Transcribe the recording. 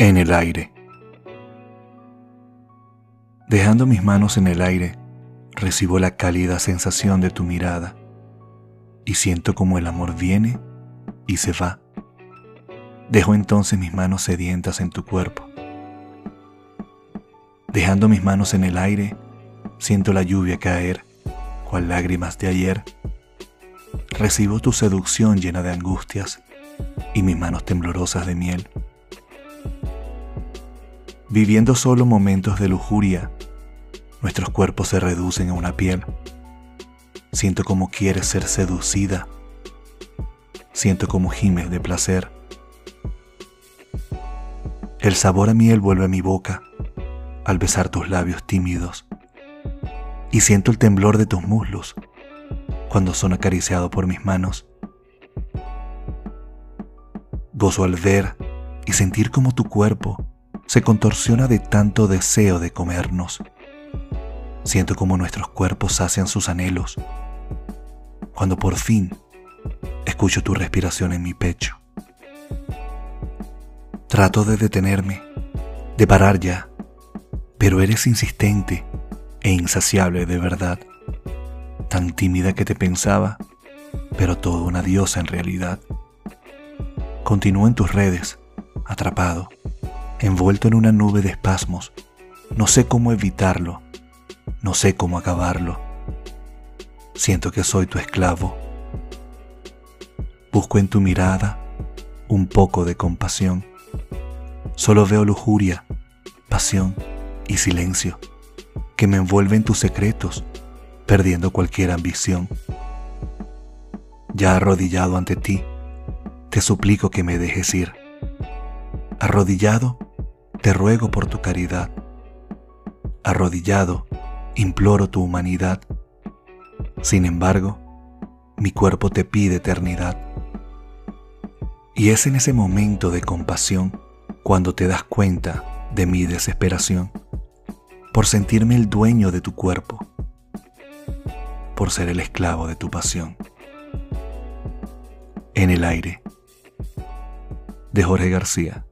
En el aire. Dejando mis manos en el aire, recibo la cálida sensación de tu mirada y siento como el amor viene y se va. Dejo entonces mis manos sedientas en tu cuerpo. Dejando mis manos en el aire, siento la lluvia caer, cual lágrimas de ayer. Recibo tu seducción llena de angustias y mis manos temblorosas de miel. Viviendo solo momentos de lujuria, nuestros cuerpos se reducen a una piel. Siento como quieres ser seducida. Siento como gimes de placer. El sabor a miel vuelve a mi boca al besar tus labios tímidos. Y siento el temblor de tus muslos cuando son acariciados por mis manos. Gozo al ver y sentir como tu cuerpo se contorsiona de tanto deseo de comernos. Siento como nuestros cuerpos sacian sus anhelos. Cuando por fin escucho tu respiración en mi pecho. Trato de detenerme, de parar ya, pero eres insistente e insaciable de verdad. Tan tímida que te pensaba, pero toda una diosa en realidad. Continúo en tus redes, atrapado envuelto en una nube de espasmos. No sé cómo evitarlo, no sé cómo acabarlo. Siento que soy tu esclavo. Busco en tu mirada un poco de compasión. Solo veo lujuria, pasión y silencio que me envuelven tus secretos, perdiendo cualquier ambición. Ya arrodillado ante ti, te suplico que me dejes ir. Arrodillado, te ruego por tu caridad. Arrodillado, imploro tu humanidad. Sin embargo, mi cuerpo te pide eternidad. Y es en ese momento de compasión cuando te das cuenta de mi desesperación, por sentirme el dueño de tu cuerpo, por ser el esclavo de tu pasión. En el aire, de Jorge García.